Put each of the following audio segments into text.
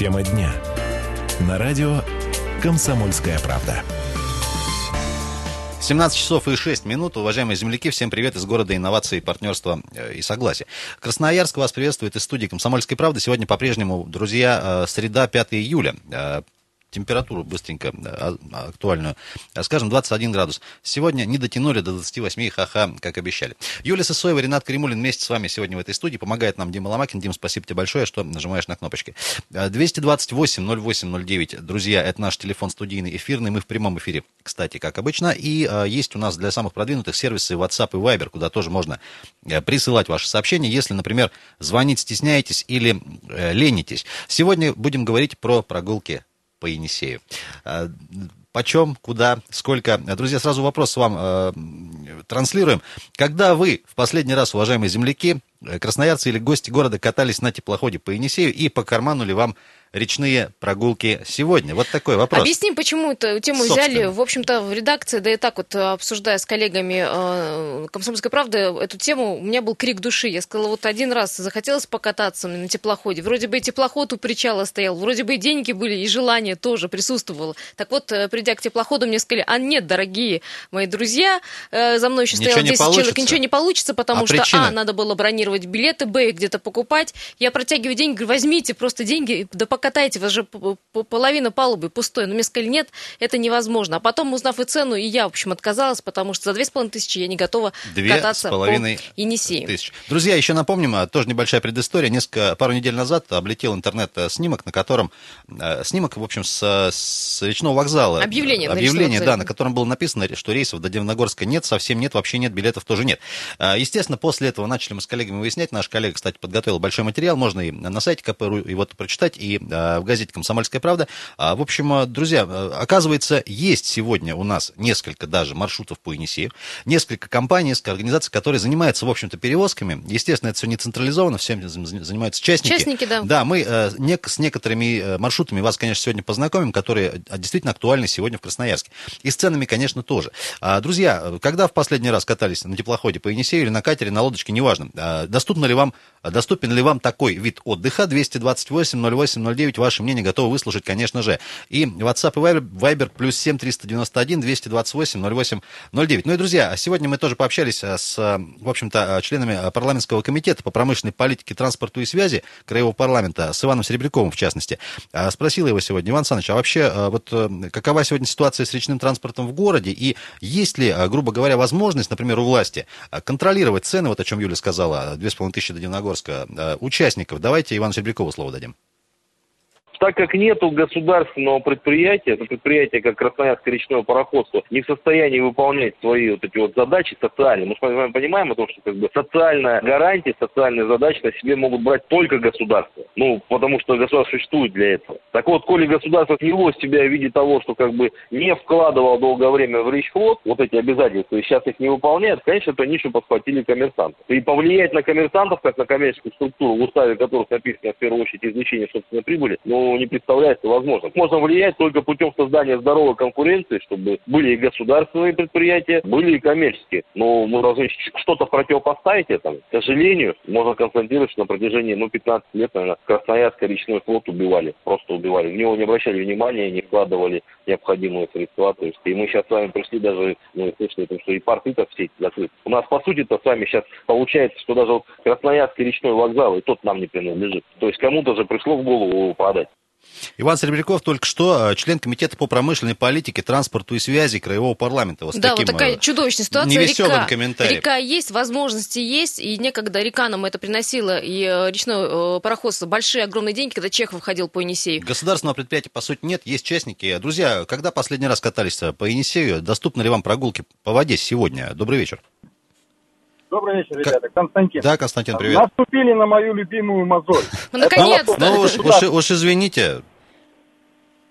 Тема дня. На радио «Комсомольская правда». 17 часов и 6 минут. Уважаемые земляки, всем привет из города инноваций, партнерства э, и согласия. Красноярск вас приветствует из студии «Комсомольской правды». Сегодня по-прежнему, друзья, э, среда, 5 июля. Температуру быстренько э, а, актуальную. Э, скажем, 21 градус. Сегодня не дотянули до 28, ха-ха, как обещали. Юлия Сысоева, Ренат Кремулин вместе с вами сегодня в этой студии. Помогает нам Дима Ломакин. Дим, спасибо тебе большое, что нажимаешь на кнопочки. 228-08-09. Э, Друзья, это наш телефон студийный, эфирный. Мы в прямом эфире, кстати, как обычно. И э, есть у нас для самых продвинутых сервисы WhatsApp и Viber, куда тоже можно э, присылать ваши сообщения, если, например, звонить стесняетесь или ленитесь. Сегодня будем говорить про прогулки по Енисею. А, почем, куда, сколько. Друзья, сразу вопрос вам э, транслируем. Когда вы в последний раз, уважаемые земляки, красноярцы или гости города катались на теплоходе по Енисею и по карману ли вам речные прогулки сегодня? Вот такой вопрос. Объясним, почему эту тему Собственно. взяли. В общем-то, в редакции, да и так вот, обсуждая с коллегами э, «Комсомольской правды» эту тему, у меня был крик души. Я сказала, вот один раз захотелось покататься на теплоходе. Вроде бы и теплоход у причала стоял, вроде бы и деньги были, и желание тоже присутствовало. Так вот, э, придя к теплоходу, мне сказали, а нет, дорогие мои друзья, э, за мной еще стояло 10 человек, ничего не получится, потому а что, причина? а, надо было бронировать билеты, б, где-то покупать. Я протягиваю деньги, говорю, возьмите просто деньги, да покатайте, вас же половина палубы пустой. Но мне сказали, нет, это невозможно. А потом, узнав и цену, и я, в общем, отказалась, потому что за две с половиной тысячи я не готова Две кататься с половиной по Енисею. Тысяч. Друзья, еще напомним, а, тоже небольшая предыстория. Несколько, пару недель назад облетел интернет э, снимок, на котором, э, снимок, в общем, с, с речного вокзала. Объявление. Объявление, да, на котором было написано, что рейсов до Дивногорска нет, совсем нет, вообще нет, билетов тоже нет. А, естественно, после этого начали мы с коллегами выяснять. Наш коллега, кстати, подготовил большой материал, можно и на сайте КПРУ его прочитать, и в газете «Комсомольская правда». А, в общем, а, друзья, а, оказывается, есть сегодня у нас несколько даже маршрутов по Енисею, несколько компаний, несколько организаций, которые занимаются, в общем-то, перевозками. Естественно, это все не централизовано, всем занимаются частники. Частники, да. Да, мы с некоторыми маршрутами вас, конечно, сегодня познакомим, которые действительно актуальны сегодня в Красноярске. И с ценами, конечно, тоже. Друзья, когда в последний раз катались на теплоходе по Енисею или на катере, на лодочке, неважно, доступно ли вам, доступен ли вам такой вид отдыха? 228 08 09, ваше мнение готовы выслушать, конечно же. И WhatsApp и Viber, плюс 7 391 228 08 09. Ну и, друзья, сегодня мы тоже пообщались э, с, э, в общем-то, э, членами парламентского комитета по промышленной политике, транспорту и связи Краевого парламента, с Иваном Серебряковым, в частности. Спросила его сегодня, Иван Александрович, а вообще, вот какова сегодня ситуация с речным транспортом в городе? И есть ли, грубо говоря, возможность, например, у власти контролировать цены, вот о чем Юля сказала, 2500 до Дивногорска, участников? Давайте Ивану Серебрякову слово дадим. Так как нету государственного предприятия, это предприятие, как Красноярское речное пароходство, не в состоянии выполнять свои вот эти вот задачи социальные. Мы с вами понимаем о том, что как бы социальная гарантия, социальные задачи на себе могут брать только государство. Ну, потому что государство существует для этого. Так вот, коли государство сняло себя в виде того, что как бы не вкладывал долгое время в речфлот, вот эти обязательства, и сейчас их не выполняет, конечно, эту нишу подхватили коммерсанты. И повлиять на коммерсантов, как на коммерческую структуру, в уставе которых написано в первую очередь извлечение собственной прибыли, ну, не представляется возможным. Можно влиять только путем создания здоровой конкуренции, чтобы были и государственные предприятия, были и коммерческие. Но мы должны что-то противопоставить этому. К сожалению, можно констатировать, что на протяжении ну, 15 лет, наверное, Красноярский речной флот убивали. Просто убивали. В него не обращали внимания, не вкладывали необходимые средства. То есть, и мы сейчас с вами пришли даже, ну, слышали, что и порты-то все закрыты. У нас, по сути-то, с вами сейчас получается, что даже вот Красноярский речной вокзал, и тот нам не принадлежит. То есть кому-то же пришло в голову его продать. Иван Серебряков только что э, член комитета по промышленной политике, транспорту и связи Краевого парламента. Вот да, таким, вот такая э, чудовищная ситуация. Река, река есть, возможности есть, и некогда река нам это приносила, и э, речной пароходство большие, огромные деньги, когда Чехов ходил по Енисею. Государственного предприятия, по сути, нет, есть частники. Друзья, когда последний раз катались по Енисею, доступны ли вам прогулки по воде сегодня? Добрый вечер. Добрый вечер, ребята. Константин. Да, Константин, привет. Наступили на мою любимую мозоль. Ну, наконец-то. Ну, уж, извините.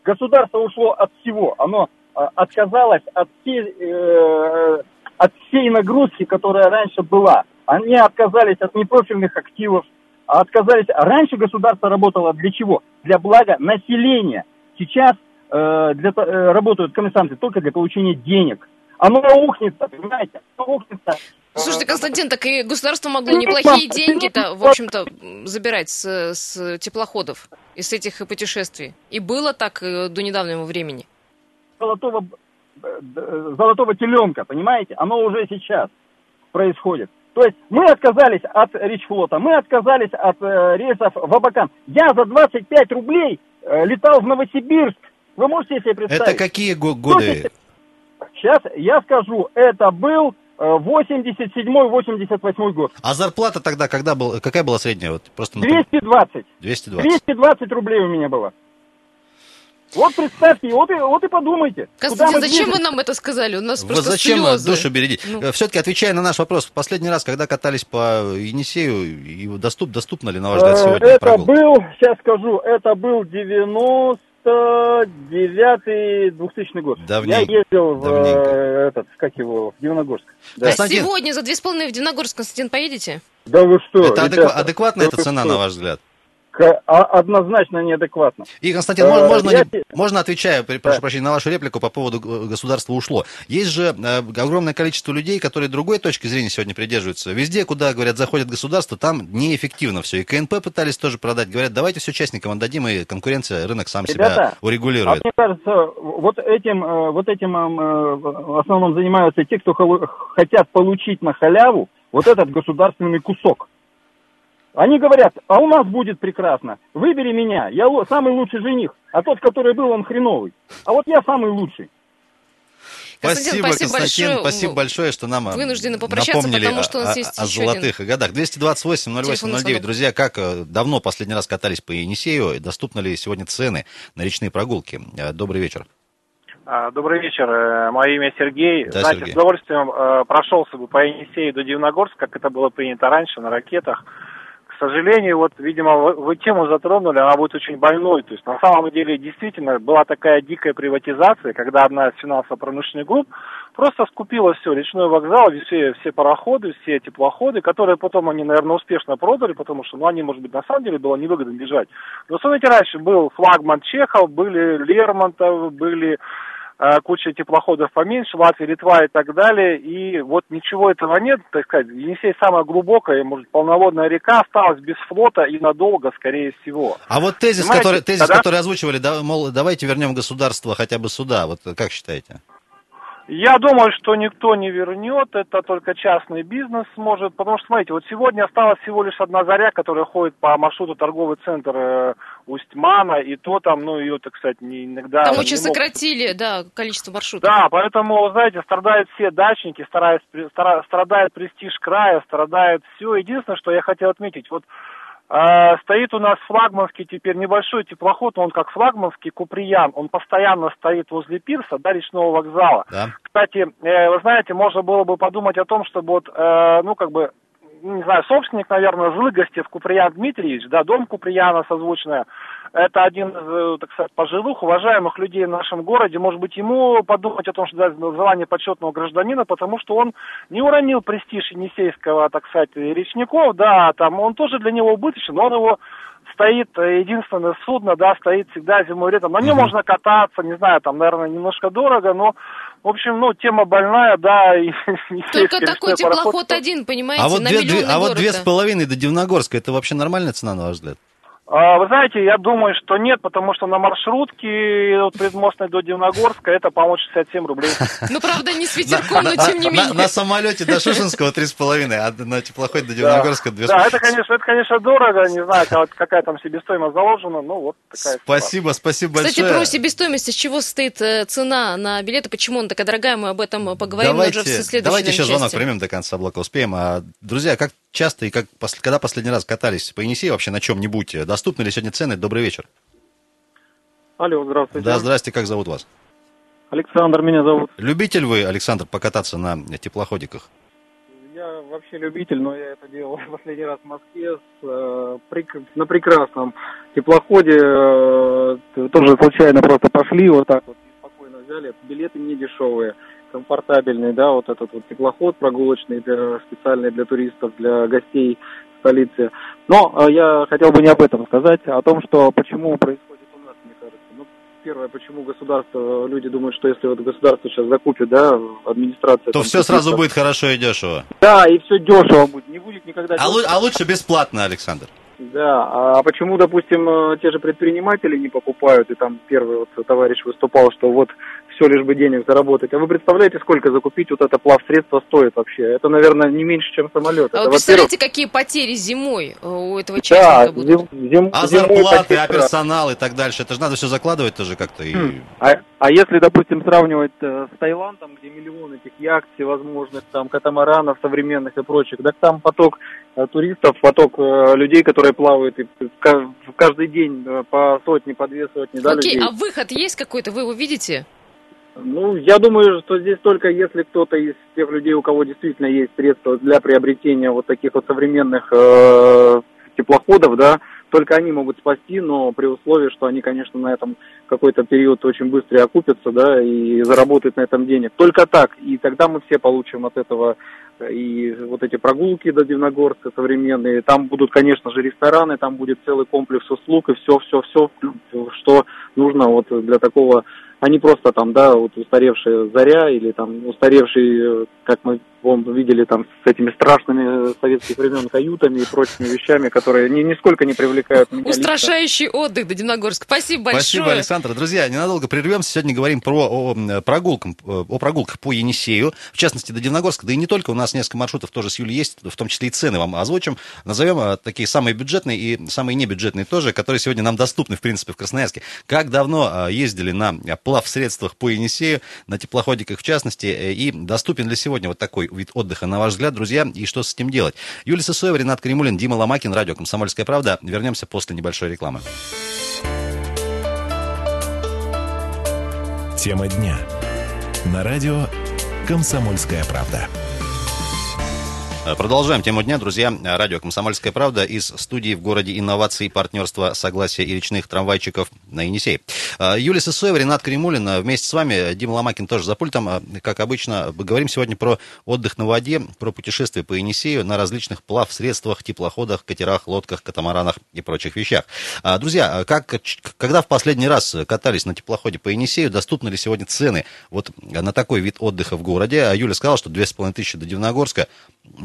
Государство ушло от всего. Оно а, отказалось от всей, э, от всей нагрузки, которая раньше была. Они отказались от непрофильных активов, а отказались... Раньше государство работало для чего? Для блага населения. Сейчас э, для, э, работают коммерсанты только для получения денег. Оно ухнется, понимаете? Оно ухнется Слушайте, Константин, так и государство могло неплохие деньги-то, в общем-то, забирать с, с теплоходов. из этих путешествий. И было так э, до недавнего времени. Золотого, э, золотого теленка, понимаете? Оно уже сейчас происходит. То есть мы отказались от Ричфлота, мы отказались от э, рейсов в Абакан. Я за 25 рублей э, летал в Новосибирск. Вы можете себе представить? Это какие го- годы? Сейчас я скажу, это был 87-88 год. А зарплата тогда когда был, какая была средняя? Вот просто 220. 220. 220 рублей у меня было. Вот представьте, вот и, вот и подумайте. Константин, зачем вы нам это сказали? У нас вы просто зачем слезы. душу бередить? Ну. Все-таки отвечая на наш вопрос, в последний раз, когда катались по Енисею, и доступ, доступно ли, на ваш взгляд, сегодня Это прогулка? был, сейчас скажу, это был 99 2000 год. Давненько. Я ездил в, э, этот, как его, в Дивногорск. Да, А Константин- сегодня за две с половиной в Дивногорск, Константин, поедете? Да вы что, Это адеква- адекватная да эта цена, что? на ваш взгляд? А- однозначно неадекватно. И, Константин, Э, можно, можно, я можно отвечая, при- прошу прощения, на вашу реплику по поводу государства ушло. Есть же э, огромное количество людей, которые другой точки зрения сегодня придерживаются. Везде, куда, говорят, заходит государство, там неэффективно все. И КНП пытались тоже продать. Говорят, давайте все частникам отдадим, и конкуренция, рынок сам себя Ребята, А урегулирует. мне кажется, вот этим, э, вот этим в основном занимаются те, кто хотят получить на халяву вот этот государственный кусок. Они говорят, а у нас будет прекрасно, выбери меня, я самый лучший жених, а тот, который был, он хреновый. А вот я самый лучший. Константин, Спасибо, спасибо Константин, большое. спасибо большое, что нам э, Вынуждены попрощаться, напомнили потому о- что у нас о, есть о еще золотых годах. 228 Телефонный 08 09. звонок. Друзья, как э, давно последний раз катались по Енисею? Доступны ли сегодня цены на речные прогулки? Э, Добрый вечер. А, Добрый вечер, мое имя Сергей. Да, Знаете, Сергей. с удовольствием прошелся бы по Енисею до Дивногорска, как это было принято раньше, на ракетах. Сожалению, вот, видимо, вы, вы тему затронули, она будет очень больной. То есть, на самом деле, действительно, была такая дикая приватизация, когда одна из финансово-промышленных групп просто скупила все, речной вокзал, все, все пароходы, все теплоходы, которые потом они, наверное, успешно продали, потому что, ну, они, может быть, на самом деле было невыгодно бежать. Но, смотрите, раньше был флагман Чехов, были Лермонтов, были куча теплоходов поменьше, Латвия, Литва и так далее, и вот ничего этого нет, так сказать, Енисей самая глубокая, может, полноводная река, осталась без флота и надолго, скорее всего. А вот тезис, Понимаете, который, тезис, тогда- который озвучивали, да, мол, давайте вернем государство хотя бы сюда. Вот как считаете? Я думаю, что никто не вернет, это только частный бизнес сможет, потому что, смотрите, вот сегодня осталась всего лишь одна заря, которая ходит по маршруту торговый центр э, Усть-Мана, и то там, ну, ее, так сказать, не, иногда... Там не очень могут сократили, да, количество маршрутов. Да, поэтому, знаете, страдают все дачники, стараются, стара- страдает престиж края, страдает все. Единственное, что я хотел отметить, вот э, стоит у нас флагманский теперь небольшой теплоход, он как флагманский Куприян, он постоянно стоит возле пирса, да, речного вокзала. Да? Кстати, э, вы знаете, можно было бы подумать о том, чтобы вот, э, ну, как бы, не знаю, собственник, наверное, Злыгостев Куприян Дмитриевич, да, дом Куприяна созвучная, это один из, э, так сказать, пожилых, уважаемых людей в нашем городе. Может быть, ему подумать о том, что дать звание почетного гражданина, потому что он не уронил престиж Енисейского, так сказать, речников, да, там он тоже для него убыточен, но он его стоит э, единственное судно, да, стоит всегда зимой летом. На нем можно кататься, не знаю, там, наверное, немножко дорого, но, в общем, ну, тема больная, да. И, Только такой речной пароход, теплоход один, понимаете, А вот, на две, две- а вот две с половиной до Дивногорска, это вообще нормальная цена, на ваш взгляд? А, Вы знаете, я думаю, что нет, потому что на маршрутке от предмостной до Дивногорска это, по-моему, 67 рублей. Ну, правда, не с ветерком, но тем не менее. На самоте до Шушинского 3,5, а на теплоходе до Дивногорска 2,5. Да, это, конечно, это, конечно, дорого, не знаю, какая- там себестоимость заложена, ну вот такая. Спасибо, спасибо Кстати, большое. про себестоимость, из чего состоит э, цена на билеты, почему она такая дорогая, мы об этом поговорим но уже в следующей давайте еще звонок примем до конца блока, успеем. А, друзья, как часто и как, когда последний раз катались по Енисею вообще на чем-нибудь? Доступны ли сегодня цены? Добрый вечер. Алло, здравствуйте. Да, здрасте, как зовут вас? Александр меня зовут. Любитель вы, Александр, покататься на теплоходиках? Я вообще любитель, но я это делал в последний раз в Москве с, э, прек- на прекрасном теплоходе. э, тоже случайно просто пошли вот так вот спокойно взяли. Билеты не дешевые, комфортабельный, да, вот этот вот теплоход прогулочный, для, специальный для туристов, для гостей столицы. Но э, я хотел бы не об этом сказать, а о том, что почему происходит у нас, мне кажется. Ну, первое, почему государство, люди думают, что если вот государство сейчас закупит, да, администрация... То там, все сразу будет хорошо и дешево. да, и все дешево будет. Не будет никогда А, лу- а лучше бесплатно, Александр. Да, а почему, допустим, э, те же предприниматели не покупают, и там первый вот товарищ выступал, что вот все лишь бы денег заработать. А вы представляете, сколько закупить вот это плавсредство стоит вообще? Это, наверное, не меньше, чем самолет. А это, вы представляете, какие потери зимой э, у этого частника да, будут? зим, зим, А зимой зарплаты, потери, а персонал и так дальше. Это же надо все закладывать тоже как-то. И... Хм. А, а если, допустим, сравнивать э, с Таиландом, где миллионы этих яхт всевозможных, там, катамаранов современных и прочих, так там поток э, туристов, поток людей, которые плавают и ка- каждый день по сотне, по две сотни, да, Окей, людей. а выход есть какой-то? Вы его видите? Ну, я думаю, что здесь только если кто-то из тех людей, у кого действительно есть средства для приобретения вот таких вот современных э, теплоходов, да, только они могут спасти, но при условии, что они, конечно, на этом какой-то период очень быстро окупятся, да, и заработают на этом денег. Только так, и тогда мы все получим от этого э, и вот эти прогулки до Дивногорска современные, там будут, конечно же, рестораны, там будет целый комплекс услуг и все-все-все, что нужно вот для такого а не просто там, да, вот устаревшая заря или там устаревший, э, как мы вон, видели там с этими страшными советских времен каютами и прочими вещами, которые ни, нисколько не привлекают меня лично. Устрашающий отдых до Дивногорска. Спасибо большое. Спасибо, Александр. Друзья, ненадолго прервемся. Сегодня говорим про о, м, прогулкам, о прогулках по Енисею, в частности, до Дивногорска. Да и не только. У нас несколько маршрутов тоже с Юлей есть, в том числе и цены вам озвучим. Назовем а, такие самые бюджетные и самые небюджетные тоже, которые сегодня нам доступны, в принципе, в Красноярске. Как давно ездили на плавсредствах по Енисею, на теплоходиках в частности, э, и доступен ли сегодня вот такой вид отдыха, на ваш взгляд, друзья, и что с этим делать? Юлия Сысоева, Ренат Кремулин, Дима Ломакин, радио «Комсомольская правда». Вернемся после небольшой рекламы. Тема дня. На радио «Комсомольская правда». Э, Продолжаем тему дня, друзья. Радио «Комсомольская правда» из студии в городе инноваций, партнерства, согласия и речных трамвайчиков на Енисей. Э, Юлия Сысоева, Ренат Кремулин э, вместе с вами, Дима Ломакин тоже за пультом. Э, Как обычно, говорим сегодня про отдых на воде, про путешествия по Енисею на различных плавсредствах, теплоходах, катерах, лодках, катамаранах и прочих вещах. Друзья, как, когда в последний раз катались на теплоходе по Енисею, доступны ли сегодня цены вот на такой вид отдыха в городе? Юля сказала, что 2500 до Дивногорска,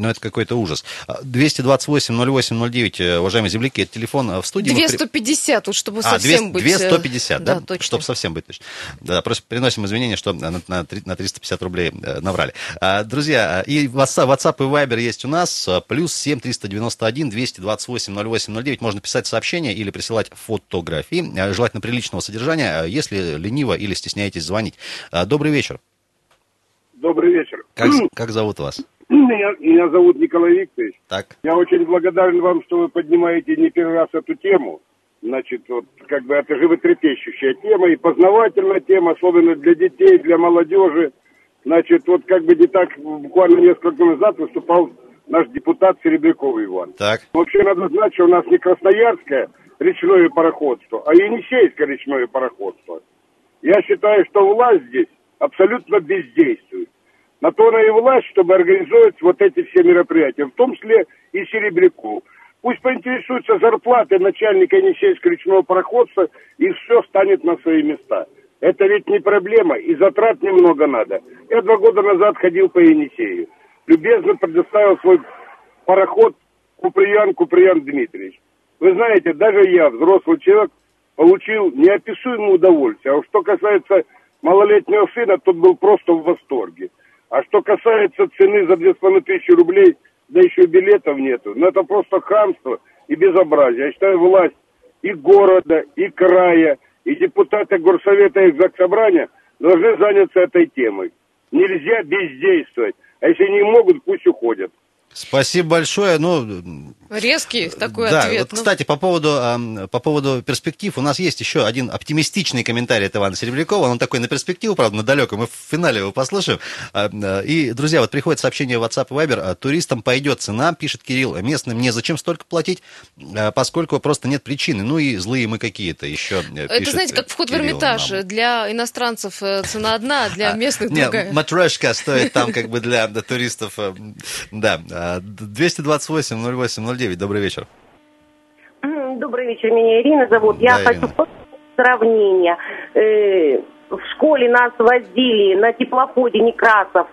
ну, это какой-то ужас. А, 228-08-09, э, уважаемые земляки, это телефон э, в студии. Мы при- 250, вот чтобы а, совсем 200, быть... э, 250, да? Да, точно. Чтобы совсем быть точно. Да, просто приносим извинения, что на, на, три- на 350 рублей э, наврали. А, друзья, э, и WhatsApp, WhatsApp и Viber есть у нас. э, Плюс 7 391 228 08 09. Можно писать сообщения или присылать фотографии, э, желательно приличного содержания, э, если лениво или стесняетесь звонить. А, Добрый вечер. Добрый вечер. Как, как зовут вас? Меня, меня зовут Николай Викторович. Так. Я очень благодарен вам, что вы поднимаете не первый раз эту тему. Значит, вот как бы это животрепещущая тема и познавательная тема, особенно для детей, для молодежи. Значит, вот как бы не так буквально несколько назад выступал наш депутат Серебряков Иван. Так. Вообще надо знать, что у нас не Красноярское речное пароходство, а Енисейское речное пароходство. Я считаю, что власть здесь абсолютно бездействует. На то она и власть, чтобы организовать вот эти все мероприятия, в том числе и Серебряков. Пусть поинтересуются зарплаты начальника Енисейского речного пароходства, и все станет на свои места. Это ведь не проблема, и затрат немного надо. Я два года назад ходил по Енисею. Любезно предоставил свой пароход Куприян Куприян Дмитриевич. Вы знаете, даже я, взрослый человек, получил неописуемое удовольствие. А что касается малолетнего сына, тот был просто в восторге. А что касается цены за 2500 рублей, да еще билетов нету, ну это просто хамство и безобразие. Я считаю, власть и города, и края, и депутаты горсовета и заксобрания должны заняться этой темой. Нельзя бездействовать. А если не могут, пусть уходят. Спасибо большое. Ну, Резкий такой да, ответ. вот, ну. кстати, по поводу, по поводу перспектив, у нас есть еще один оптимистичный комментарий от Ивана Серебрякова, он такой на перспективу, правда, на далеком, мы в финале его послушаем. А, а, И, друзья, вот приходит сообщение в WhatsApp и Viber, а, туристам пойдет цена, пишет Кирилл, местным незачем столько платить, поскольку просто нет причины, ну и злые мы какие-то еще э, Это, знаете, как э, вход в Эрмитаж. нам. Для иностранцев э, цена одна, для местных Не, другая. матрешка стоит там как бы для туристов. э, Да, А, 228 08 09, добрый вечер. Добрый вечер, меня Ирина зовут. Я Да, хочу Ирина. просто сравнение. Э, В школе нас возили на теплоходе Некрасов.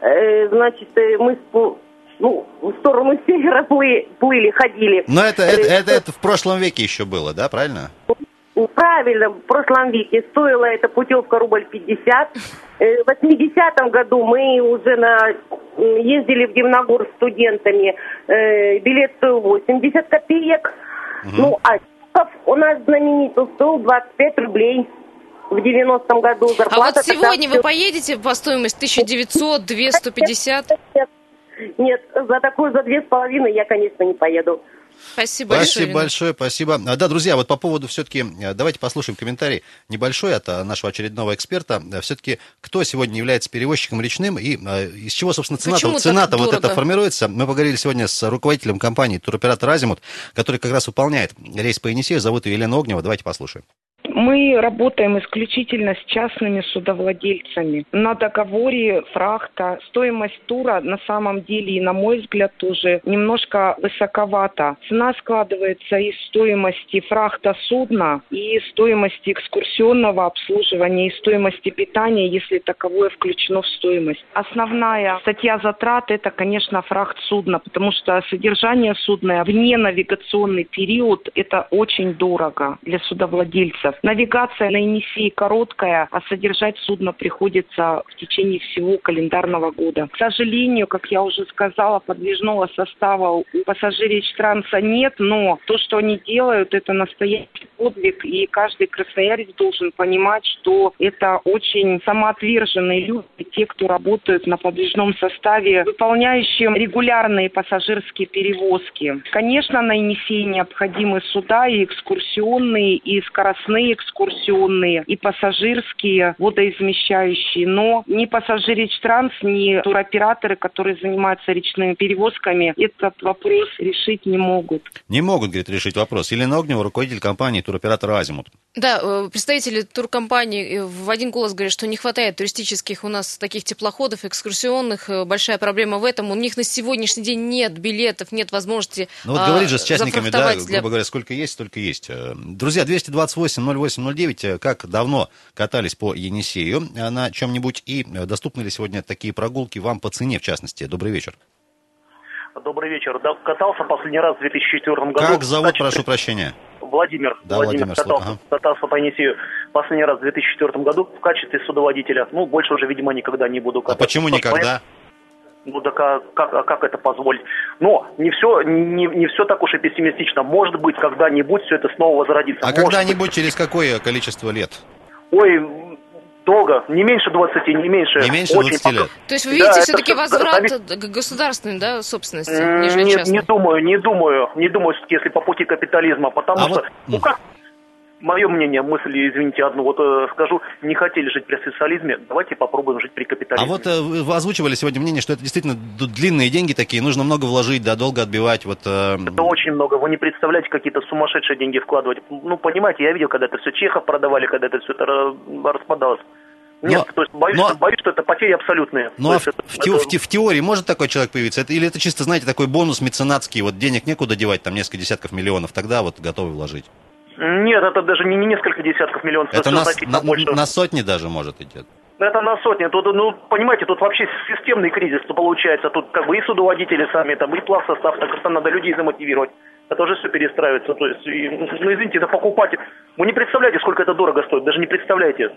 Э, Значит, э, мы ну, в сторону севера плыли ходили. Но это, это, это, это в прошлом веке еще было, да, правильно? Правильно, в прошлом веке стоила эта путевка рубль 50. Э, В 80-м году мы уже на, ездили в Дивногорск с студентами. Э, Билет стоил 80 копеек. Ну, а Чехов у нас знаменитый стоил 25 рублей. В 90-м году А зарплата... вот сегодня тогда вы поедете по стоимости 1900, 250? Нет, Нет, за такую, за две с половиной я, конечно, не поеду. Спасибо большое. Спасибо большое, спасибо. А, Да, друзья, вот по поводу все-таки, давайте послушаем комментарий небольшой от а, нашего очередного эксперта. Все-таки кто сегодня является перевозчиком речным и из чего, собственно, цена-то, цена-то так вот дорого? это формируется? Мы поговорили сегодня с руководителем компании туроператор Азимут, который как раз выполняет рейс по Енисею. Зовут ее Елена Огнева. Давайте послушаем. Мы работаем исключительно с частными судовладельцами. На договоре фрахта стоимость тура на самом деле и на мой взгляд тоже немножко высоковата. Цена складывается из стоимости фрахта судна и стоимости экскурсионного обслуживания и стоимости питания, если таковое включено в стоимость. Основная статья затрат это, конечно, фрахт судна, потому что содержание судна вне навигационный период это очень дорого для судовладельцев. Навигация на Енисей короткая, а содержать судно приходится в течение всего календарного года. К сожалению, как я уже сказала, подвижного состава у пассажирич-транса нет, но то, что они делают, это настоящий подвиг, и каждый красноярец должен понимать, что это очень самоотверженные люди, те, кто работают на подвижном составе, выполняющим регулярные пассажирские перевозки. Конечно, на Енисее необходимы суда и экскурсионные, и скоростные экскурсионные, и пассажирские, водоизмещающие, но ни пассажирич-транс, ни туроператоры, которые занимаются речными перевозками, этот вопрос решить не могут. Не могут, говорит, решить вопрос. Елена Огнева, руководитель компании туроператор Азимут. Да, э, представители туркомпании э, в один голос говорят, что не хватает туристических у нас таких теплоходов, экскурсионных. Э, Большая проблема в этом. У них на сегодняшний день нет билетов, нет возможности Ну вот а, говорит же с частниками, да, для- грубо говоря, сколько есть, столько есть. Друзья, 228-08-09, э, как давно катались по Енисею на чем-нибудь и доступны ли сегодня такие прогулки вам по цене, в частности? Добрый вечер. Добрый вечер. Да, катался последний раз в 2004 году. Как зовут, Кстати, прошу прощения? Владимир. Да, Владимир, катался, ага. катался по Енисею последний раз в 2004 году в качестве судоводителя. Ну, больше уже, видимо, никогда не буду А кататься. почему Ну, никогда? Ну, так а как, а как это позволить? Но не все, не, не все так уж и пессимистично. Может быть, когда-нибудь все это снова возродится. А когда-нибудь через какое количество лет? Ой, долго. Не меньше 20, не меньше. Не меньше Очень 20 лет. пока- То есть вы Да, видите это все-таки всё возврат к государственной да, собственности, нежели Не, частной? не думаю, не думаю, не думаю, все-таки, если по пути капитализма, потому А что, вот, ну как, мое мнение, мысль, извините, одну вот э, скажу, не хотели жить при социализме, давайте попробуем жить при А капитализме. вот э, вы озвучивали сегодня мнение, что это действительно длинные деньги такие, нужно много вложить, да, долго отбивать. Вот, э, Это очень много, вы не представляете, какие-то сумасшедшие деньги вкладывать. Ну, понимаете, я видел, когда это все Чехов продавали, когда это все это ра- распадалось. Нет, Но- то есть боюсь, но- что, боюсь, что это потери абсолютные. Ну а в, это- в те- это- в те- в теории может такой человек появиться? Это, или это чисто, знаете, такой бонус меценатский, вот денег некуда девать, там несколько десятков миллионов, тогда вот готовы вложить? Нет, это даже не, не несколько десятков миллионов, Это на, на- больше. на сотни даже может идти. Ну, Это на сотни. Тут, ну, понимаете, тут вообще системный кризис получается. Тут как бы и судоводители сами, там, и плав состав, так что надо людей замотивировать. Это уже все перестраивается. То есть, и, ну, извините, это покупатель. Вы не представляете, сколько это дорого стоит, даже не представляете.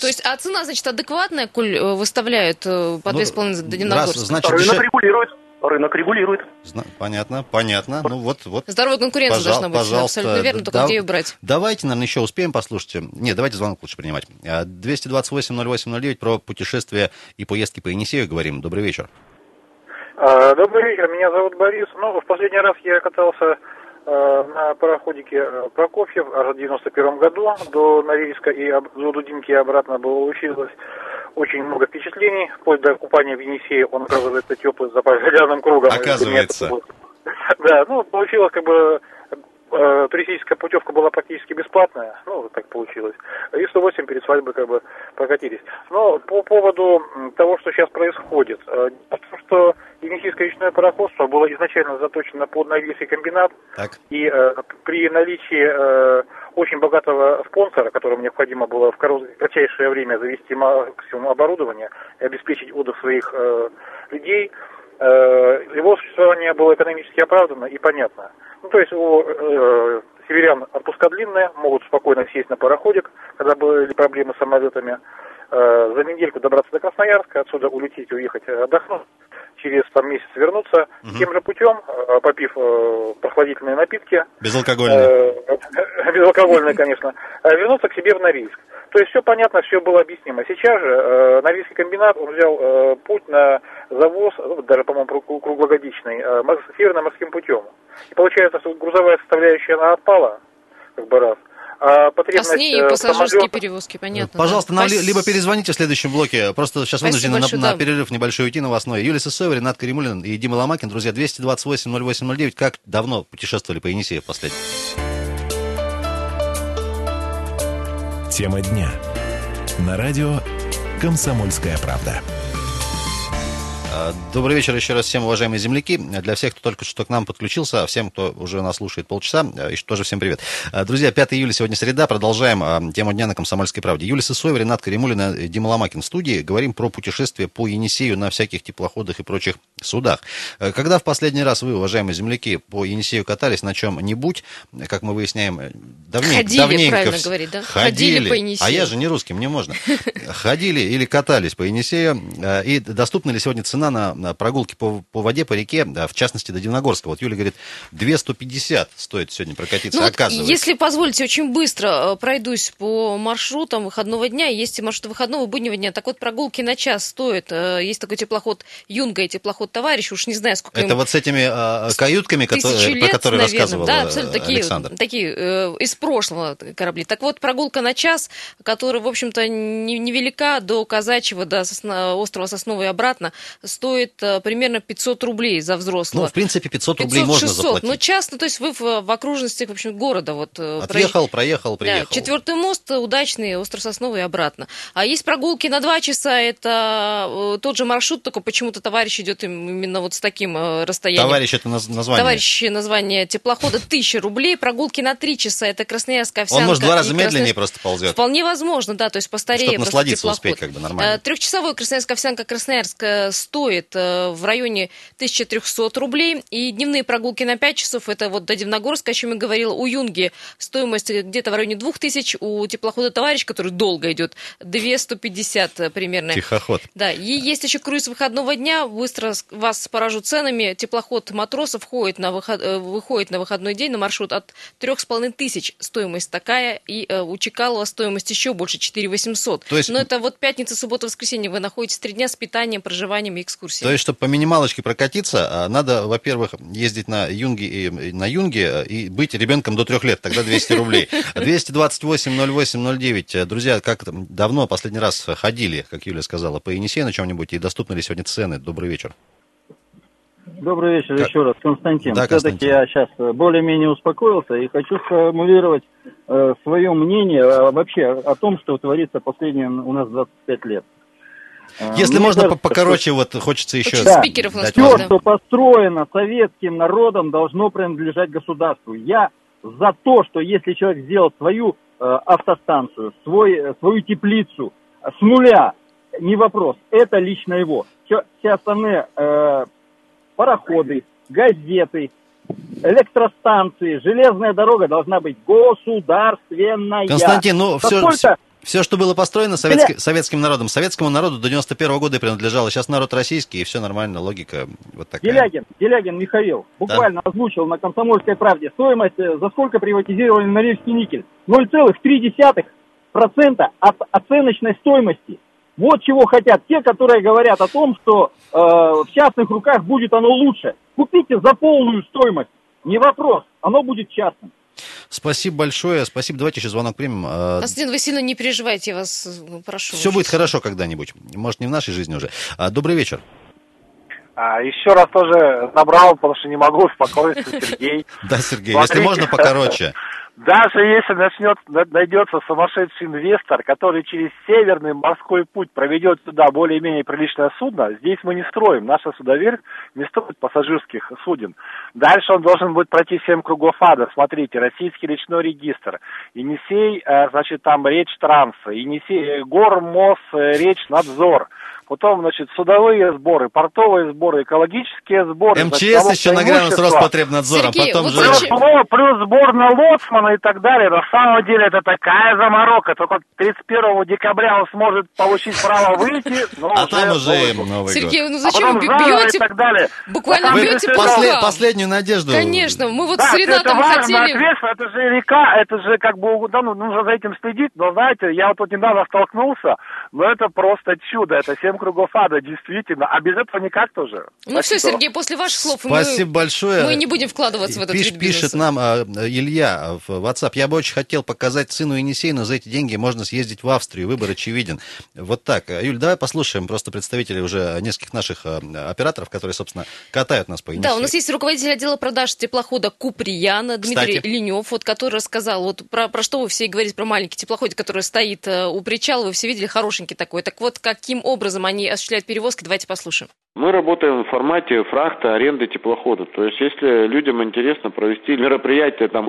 То есть, а цена, значит, адекватная, коль э, выставляют э, по Ну, 2,5 за раз, значит, Рынок дешев- регулирует. Рынок регулирует. Зна- Понятно, понятно. Ну вот, вот. Здоровая конкуренция Пожал- должна быть, пожалуйста, абсолютно верно, только да- где ее брать? Давайте, наверное, еще успеем послушать. Нет, давайте звонок лучше принимать. А, 228-08-09 про путешествия и поездки по Енисею говорим. Добрый вечер. А, Добрый вечер, меня зовут Борис. Ну, в последний раз я катался на пароходике э, Прокофьев аж в 91 году до Норильска и до Дудинки и обратно получилось очень много впечатлений, вплоть до купания в Енисее, он оказывается теплый за полярным кругом. Оказывается. Да, ну, получилось как бы э, туристическая путевка была практически бесплатная, ну, так получилось. И 108 перед свадьбой как бы прокатились. Но по поводу того, что сейчас происходит, э, том, что Енисейское речное пароходство было изначально заточено под Норильский комбинат, Так. и э, при наличии э, очень богатого спонсора, которому необходимо было в кратчайшее время завести максимум оборудования и обеспечить отдых своих э, людей, э, его существование было экономически оправдано и понятно. Ну, то есть у э, северян отпуска длинные, могут спокойно сесть на пароходик, когда были проблемы с самолетами, э, за недельку добраться до Красноярска, отсюда улететь, уехать отдохнуть, через там месяц вернуться угу. тем же путем, э, попив э, прохладительные напитки. Безалкогольные. Э, безалкогольные, конечно. Вернуться к себе в Норильск. То есть все понятно, все было объяснимо. Сейчас же э, Норильский комбинат, он взял э, путь на завоз, даже, по-моему, круглогодичный, э, северно-морским путем. И получается, что грузовая составляющая, она отпала, как бы раз. А, потребность а с ней э, пассажирские самолет... перевозки, понятно. Пожалуйста, да. нам либо перезвоните в следующем блоке. Просто сейчас вынуждены на, да. на перерыв небольшой уйти новостной. Юлия Сысоева, Ренат Каримулин и Дима Ломакин. Друзья, 228-08-09. Как давно путешествовали по Енисею в последний? Тема дня. На радио «Комсомольская правда». А, добрый вечер еще раз всем, уважаемые земляки. Для всех, кто только что к нам подключился, всем, кто уже нас слушает полчаса, а, еще тоже всем привет. А, друзья, 5 июля сегодня среда. Продолжаем тему дня на «Комсомольской правде». Юлия Сысоева, Ренат Каримулина, Дима Ломакин в студии. Говорим про путешествие по Енисею на всяких теплоходах и прочих судах. Когда в последний раз вы, уважаемые земляки, по Енисею катались на чем-нибудь, как мы выясняем, давненько... Ходили, давненько, правильно говорить, да? Ходили, ходили по Енисею. А я же не русский, мне можно. Ходили или катались по Енисею. И доступна ли сегодня цена цена на прогулки по, по воде, по реке, в частности, до Дивногорска. Вот Юля говорит, 250 стоит сегодня прокатиться, ну, оказывается. Если позволите, очень быстро э, пройдусь по маршрутам выходного дня. Есть и маршруты выходного, буднего дня. Так вот, прогулки на час стоят. Э, есть такой теплоход Юнга и теплоход Товарищ. Уж не знаю, сколько Это им... вот с этими а, каютками, которые, лет, про которые наверное. рассказывал Да, абсолютно такие, Александр. такие э, из прошлого корабли. Так вот, прогулка на час, которая, в общем-то, невелика не до Казачьего, до Сосна, острова Сосновой и обратно, стоит э, примерно 500 рублей за взрослого. Ну, в принципе, 500 рублей 500, можно 600. заплатить. Ну, часто, то есть вы в, в окружности, в общем, города. Вот, э, Отъехал, проехал, приехал. Да, четвертый мост удачный, остров Сосновый и обратно. А есть прогулки на два часа, это э, тот же маршрут, только почему-то товарищ идет именно вот с таким расстоянием. Товарищ это название? Товарищ название теплохода 1000 рублей. Прогулки на три часа, это Красноярск, Овсянка. Он, может, два раза медленнее просто ползет? Вполне возможно, да, то есть постарее. Чтобы насладиться успеть, как бы, нормально. Трехчасовой Красноярск, Овсянка, Красноярск стоит в районе 1300 рублей. И дневные прогулки на 5 часов, это вот до Дивногорска, о чем я говорила, у Юнги стоимость где-то в районе 2000, у теплохода «Товарищ», который долго идет, 250 примерно. Тихоход. Да, и есть еще круиз выходного дня, быстро вас поражу ценами. Теплоход «Матросов» входит на выход... Э, выходит на выходной день на маршрут от 3500 стоимость такая, и э, у Чекалова стоимость еще больше, 4800. То есть... Но это вот пятница, суббота, воскресенье, вы находитесь три дня с питанием, проживанием и экскурсией. То есть, чтобы по минималочке прокатиться, а, надо, во-первых, ездить на юнге и на юнге и быть ребенком до трех лет, тогда 200 рублей. 228 08 09. Друзья, как давно последний раз ходили, как Юля сказала, по Енисею на чем-нибудь, и доступны ли сегодня цены? Добрый вечер. Добрый вечер как? еще раз, Константин. Да, Все-таки я сейчас более-менее успокоился и хочу сформулировать э, свое мнение э, вообще о том, что творится последние у нас 25 лет. А, Если Мне можно кажется, покороче, что... вот хочется еще... Да, спикеров дать все, что построено советским народом, должно принадлежать государству. Я за то, что если человек сделал свою э, автостанцию, свой, э, свою теплицу с нуля, не вопрос, это лично его. Все, все остальные э, пароходы, газеты, электростанции, железная дорога должна быть государственная. Константин, ну все, все, все, что было построено советски, советским народом, советскому народу до 91 -го года принадлежало. Сейчас народ российский, и все нормально, логика вот такая. Делягин, Делягин Михаил буквально да? озвучил на «Комсомольской правде» стоимость, э, за сколько приватизировали Норильский никель. 0,3% от оценочной стоимости. Вот чего хотят те, которые говорят о том, что э, в частных руках будет оно лучше. Купите за полную стоимость. Не вопрос, оно будет частным. Спасибо большое. Спасибо. Давайте еще звонок примем. А, Константин, вы сильно не переживайте, я вас э, прошу. Все будет хорошо когда-нибудь. Может, не в нашей жизни уже. А, добрый вечер. А, еще раз тоже набрал, потому что не могу успокоиться, Сергей. Да, Сергей, если можно, покороче. Даже если начнет, найдется сумасшедший инвестор, который через Северный морской путь проведет сюда более-менее приличное судно, здесь мы не строим. Наша судоверфь не строит пассажирских суден. Дальше он должен будет пройти семь кругов ада. Смотрите, Российский речной регистр, Енисей, э, значит, там речь транса, Енисей, Гор, МОС, э, речь надзор потом, значит, судовые сборы, портовые сборы, экологические сборы. МЧС значит, еще нагрянул с Роспотребнадзором, Сергей, потом вот же... Плюс, плюс сбор на лоцмана и так далее. На самом деле это такая заморока. Только 31 декабря он сможет получить право выйти, но А уже там уже Новый им год. Новый Сергей, ну А зачем потом вы бьете? и так далее. Буквально Потому бьете После-. Последнюю надежду. Конечно, мы вот Да, с всё это Ренатом важно, хотели... ответственно, это же река, это же как бы, да, ну, нужно за этим следить, но знаете, я вот тут недавно столкнулся, но это просто чудо, это семь кругов ада, действительно, а без этого никак тоже. Ну все, Спасибо. Сергей, после ваших слов Спасибо мы, большое. мы не будем вкладываться в этот Пиш- пишет нам а, Илья в WhatsApp. Я бы очень хотел показать сыну Енисея, но за эти деньги можно съездить в Австрию. Выбор очевиден. Вот так. Юль, давай послушаем просто представителей уже нескольких наших а, операторов, которые, собственно, катают нас по Енисею. Да, у нас есть руководитель отдела продаж теплохода Куприяна Дмитрий Кстати. Ленев, вот, который рассказал, вот про, про что вы все говорите, про маленький теплоходик, который стоит э, у причала, вы все видели, хорошенький такой. Так вот, каким образом они осуществляют перевозки, давайте послушаем. Мы работаем в формате фрахта, аренды теплохода. То есть, если людям интересно провести мероприятие там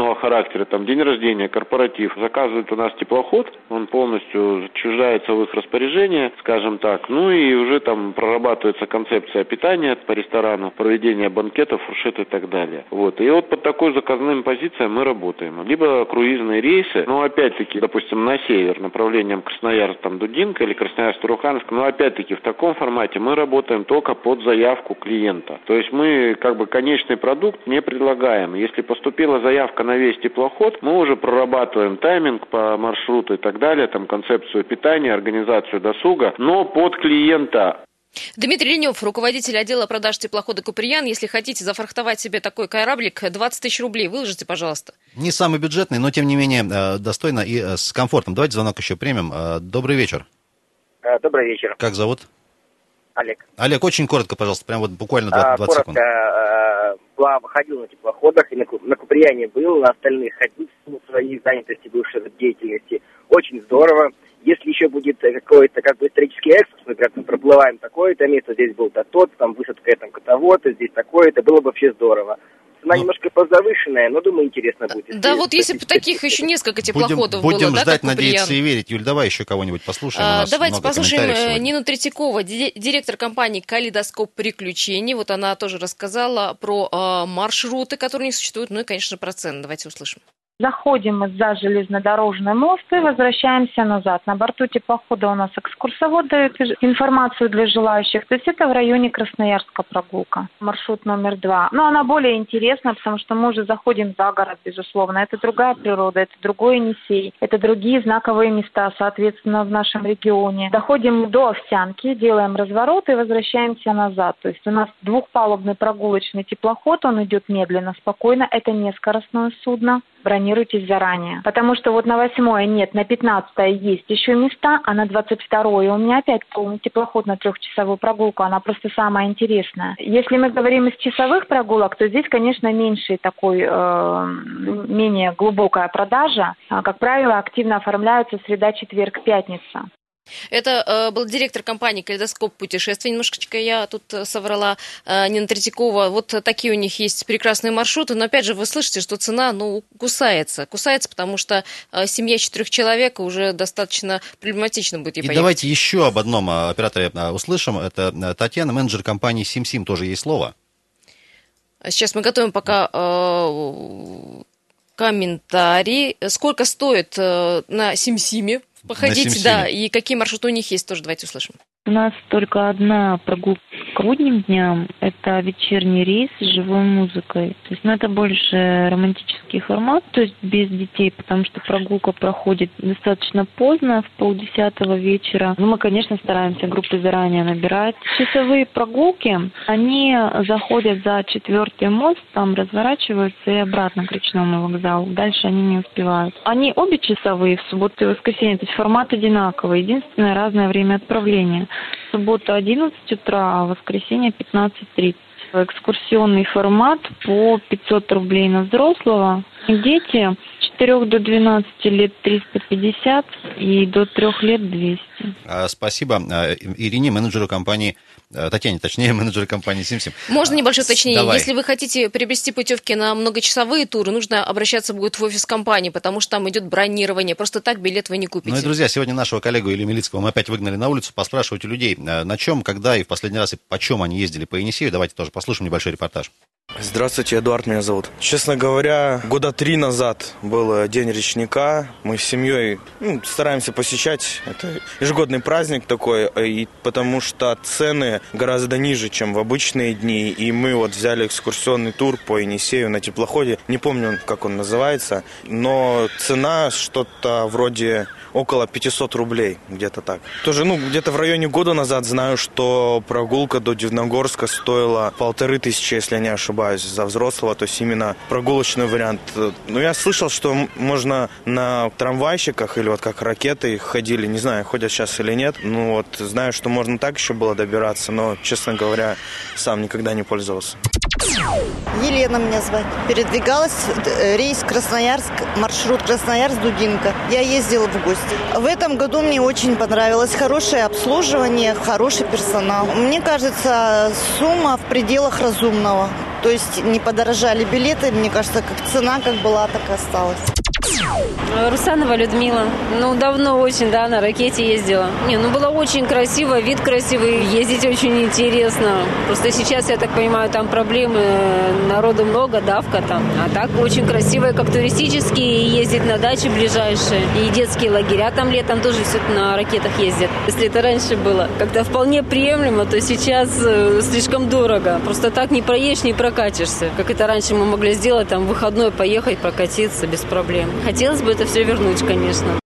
увеселительного характера, там день рождения, корпоратив, заказывают у нас теплоход, он полностью чужается в их распоряжение, скажем так. Ну и уже там прорабатывается концепция питания по ресторану, проведение банкетов, фуршет и так далее. Вот. И вот под такой заказным позициям мы работаем. Либо круизные рейсы, но опять-таки, допустим, на север, направлением Красноярск, там, Дудинка или Красноярск-Туруханск, но опять-таки в таком формате мы работаем только под заявку клиента. То есть мы как бы конечный продукт не предлагаем. Если поступила заявка на весь теплоход, мы уже прорабатываем тайминг по маршруту и так далее, там концепцию питания, организацию досуга, но под клиента. Дмитрий Ленев, руководитель отдела продаж теплохода Куприян. Если хотите зафрахтовать себе такой кораблик, 20 тысяч рублей выложите, пожалуйста. Не самый бюджетный, но тем не менее э, достойно и э, с комфортом. Давайте звонок еще примем. Э, Добрый вечер. Добрый вечер, Как зовут? Олег. Олег, очень коротко, пожалуйста, прям вот буквально 20, А, 20 секунд. Коротко, а, была- ходил на теплоходах, и на, на Куприяне был, на остальных ходил в своей занятости, бывшей деятельности. Очень здорово. Если еще будет э, какой-то как бы исторический экскурс, например, мы проплываем такое-то место, здесь был то тот, там высадка там того-то, здесь такое-то, было бы вообще здорово. Цена Ну. немножко позавышенная, но думаю, интересно будет. Да вот если бы таких еще несколько Будем, теплоходов будем было, да, ждать, как Куприян. надеяться и верить. Юль, давай еще кого-нибудь послушаем. А, Давайте послушаем э, сегодня. Нину Третьякова, ди- директор компании «Калейдоскоп приключений». Вот она тоже рассказала про э, маршруты, которые не существуют, ну и, конечно, про цены. Давайте услышим. Заходим мы за железнодорожный мост и возвращаемся назад. На борту теплохода у нас экскурсовод дает информацию для желающих. То есть это в районе Красноярска прогулка. Маршрут номер два. Но она более интересна, потому что мы уже заходим за город, безусловно. Это другая природа, это другой Енисей, это другие знаковые места, соответственно, в нашем регионе. Доходим до Овсянки, делаем разворот и возвращаемся назад. То есть у нас двухпалубный прогулочный теплоход, он идет медленно, спокойно. Это не скоростное судно бронируйтесь заранее. Потому что вот на восьмое нет, на пятнадцатое есть еще места, а на двадцать второе у меня опять полный теплоход на трехчасовую прогулку, она просто самая интересная. Если мы говорим из часовых прогулок, то здесь, конечно, меньше такой, э, менее глубокая продажа. А, Как правило, активно оформляются среда, четверг, пятница. Это э, был директор компании «Калейдоскоп путешествий». Немножечко я тут э, соврала э, Нина Третьякова. Вот такие у них есть прекрасные маршруты. Но, опять же, вы слышите, что цена, ну, кусается. Кусается, потому что э, семья четырех человек уже достаточно проблематично будет ей И поехать. давайте еще об одном а, операторе а, услышим. Это Татьяна, менеджер компании SimSim, тоже есть слово. Сейчас мы готовим пока э, комментарий. Сколько стоит э, на Симсиме походить, да, и какие маршруты у них есть, тоже давайте услышим. У нас только одна прогулка к будним дням. Это вечерний рейс с живой музыкой. То есть, ну, это больше романтический формат, то есть без детей, потому что прогулка проходит достаточно поздно, в полдесятого вечера. Ну, мы, конечно, стараемся группы заранее набирать. Часовые прогулки, они заходят за четвертый мост, там разворачиваются и обратно к речному вокзалу. Дальше они не успевают. Они обе часовые, в субботу и воскресенье, то есть формат одинаковый. Единственное, разное время отправления. Суббота 11 утра, а воскресенье 15.30. Экскурсионный формат по 500 рублей на взрослого. Дети 4 до 12 лет 350 и до 3 лет 200. А, спасибо а, Ирине, менеджеру компании Э, Татьяне, точнее, менеджеры компании Симсим. Можно небольшое уточнение? Давай. Если вы хотите приобрести путевки на многочасовые туры, нужно обращаться будет в офис компании, потому что там идет бронирование. Просто так билет вы не купите. Ну и, друзья, сегодня нашего коллегу Илью Милицкого мы опять выгнали на улицу поспрашивать у людей, на чем, когда и в последний раз и почем они ездили по Енисею. Давайте тоже послушаем небольшой репортаж. Здравствуйте, Эдуард меня зовут. Честно говоря, года три назад был День речника. Мы с семьей ну, стараемся посещать. Это ежегодный праздник такой, и потому что цены гораздо ниже, чем в обычные дни. И мы вот взяли экскурсионный тур по Енисею на теплоходе. Не помню, как он называется, но цена что-то вроде около 500 рублей, где-то так. Тоже, ну, где-то в районе года назад знаю, что прогулка до Дивногорска стоила полторы тысячи, если я не ошибаюсь, за взрослого, то есть именно прогулочный вариант. Но я слышал, что можно на трамвайщиках или вот как ракеты ходили, не знаю, ходят сейчас или нет. Ну вот, знаю, что можно так еще было добираться, но, честно говоря, сам никогда не пользовался. Елена меня звать. Передвигалась э, рейс Красноярск, маршрут Красноярск-Дудинка. Я ездила в гости. В этом году мне очень понравилось. Хорошее обслуживание, хороший персонал. Мне кажется, сумма в пределах разумного. То есть не подорожали билеты, мне кажется, как цена как была, так и осталась. Русанова Людмила. Ну, давно очень, да, на ракете ездила. Не, ну, было очень красиво, вид красивый, ездить очень интересно. Просто сейчас, я так понимаю, там проблемы, народу много, давка там. А так очень красиво, как туристические, ездить на дачи ближайшие. И детские лагеря там летом тоже все на ракетах ездят. Если это раньше было как-то вполне приемлемо, то сейчас э, слишком дорого. Просто так не проедешь, не прокатишься. Как это раньше мы могли сделать, там, выходной поехать, прокатиться без проблем. Хотелось бы это все вернуть, конечно.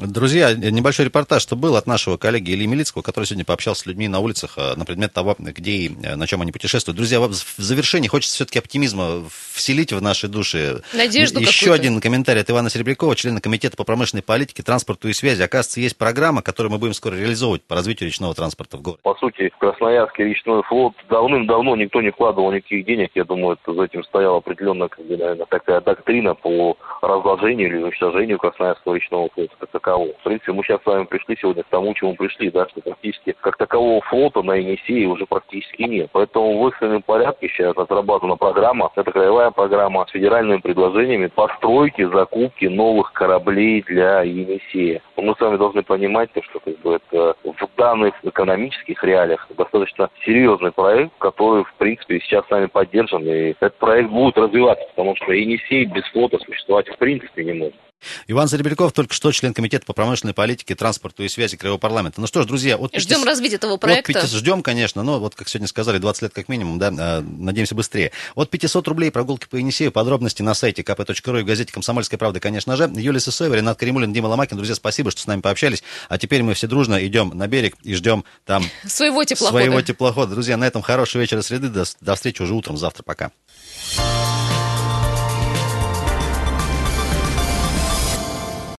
Друзья, небольшой репортаж, что был от нашего коллеги Ильи Милицкого, который сегодня пообщался с людьми на улицах э, на предмет того, где и э, на чем они путешествуют. Друзья, в завершении хочется все-таки оптимизма вселить в наши души. Надежду Еще один комментарий от Ивана Серебрякова, члена Комитета по промышленной политике, транспорту и связи. Оказывается, есть программа, которую мы будем скоро реализовывать по развитию речного транспорта в городе. По сути, в Красноярский речной флот давным-давно никто не вкладывал никаких денег. Я думаю, это за этим стояла определенная, наверное, такая доктрина по разложению или уничтожению Красноярского речного флота такового. В принципе, мы сейчас с вами пришли сегодня к тому, чему пришли, да, что практически как такового флота на Енисее уже практически нет. Поэтому в экстренном порядке сейчас разрабатывана программа, это краевая программа с федеральными предложениями постройки, закупки новых кораблей для Енисея. Мы с вами должны понимать, что как бы, это в данных экономических реалиях достаточно серьезный проект, который, в принципе, сейчас с вами поддержан, и этот проект будет развиваться, потому что Енисей без флота существовать в принципе не может. Иван Заребельков только что член Комитета по промышленной политике, транспорту и связи Краевого парламента. Ну что ж, друзья, от 500... Ждем развития этого проекта. От 500... Ждем, конечно, но вот, как сегодня сказали, 20 лет как минимум, да, а, надеемся быстрее. От 500 рублей прогулки по Енисею, подробности на сайте kp.ru и в газете «Комсомольская правда», конечно же. Юлия Сысоева, Ренат Каримулин, Дима Ломакин. Друзья, спасибо, что с нами пообщались. А теперь мы все дружно идем на берег и ждем там... Своего теплохода. Своего теплохода. Друзья, на этом хорошего вечера среды. До, до встречи уже утром, завтра. Пока.